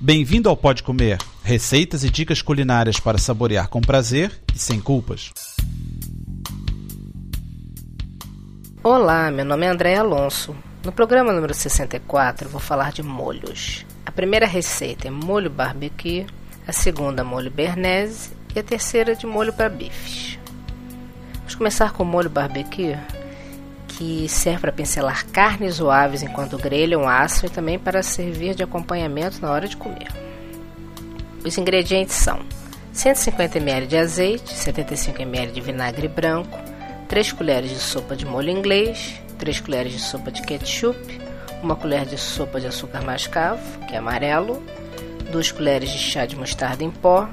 Bem-vindo ao Pode Comer, receitas e dicas culinárias para saborear com prazer e sem culpas. Olá, meu nome é André Alonso. No programa número 64 vou falar de molhos. A primeira receita é molho barbecue, a segunda molho bernese e a terceira de molho para bifes. Vamos começar com o molho barbecue, que serve para pincelar carnes suaves enquanto grelham aço e também para servir de acompanhamento na hora de comer. Os ingredientes são 150 ml de azeite, 75 ml de vinagre branco, 3 colheres de sopa de molho inglês, 3 colheres de sopa de ketchup, 1 colher de sopa de açúcar mascavo, que é amarelo, 2 colheres de chá de mostarda em pó,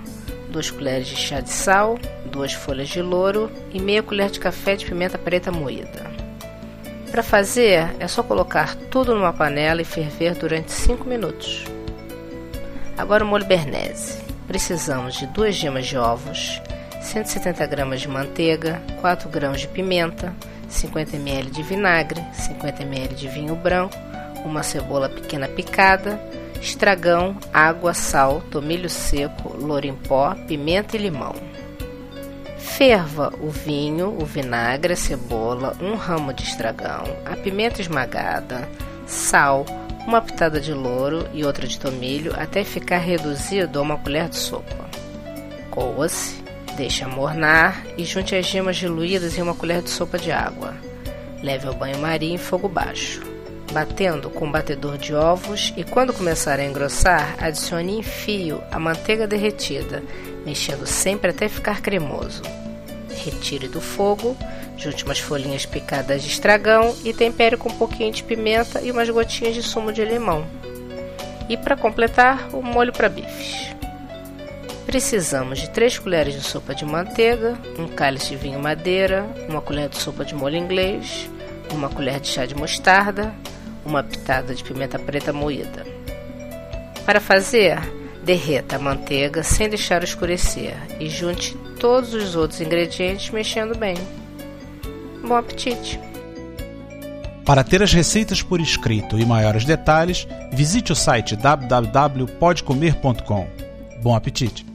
2 colheres de chá de sal, 2 folhas de louro e meia colher de café de pimenta preta moída. Para fazer, é só colocar tudo numa panela e ferver durante 5 minutos. Agora o molho bernese. Precisamos de 2 gemas de ovos, 170 gramas de manteiga, 4 grãos de pimenta, 50 ml de vinagre, 50 ml de vinho branco, uma cebola pequena picada, estragão, água, sal, tomilho seco, louro em pó, pimenta e limão. Ferva o vinho, o vinagre, a cebola, um ramo de estragão, a pimenta esmagada, sal, uma pitada de louro e outra de tomilho até ficar reduzido a uma colher de sopa. Coa-se, deixe amornar e junte as gemas diluídas em uma colher de sopa de água. Leve ao banho-maria em fogo baixo. Batendo com um batedor de ovos e quando começar a engrossar, adicione em fio a manteiga derretida, mexendo sempre até ficar cremoso retire do fogo, junte umas folhinhas picadas de estragão e tempere com um pouquinho de pimenta e umas gotinhas de sumo de limão. E para completar, o molho para bifes. Precisamos de 3 colheres de sopa de manteiga, um cálice de vinho madeira, uma colher de sopa de molho inglês, uma colher de chá de mostarda, uma pitada de pimenta preta moída. Para fazer, derreta a manteiga sem deixar escurecer e junte todos os outros ingredientes mexendo bem. Bom apetite! Para ter as receitas por escrito e maiores detalhes, visite o site www.podcomer.com. Bom apetite!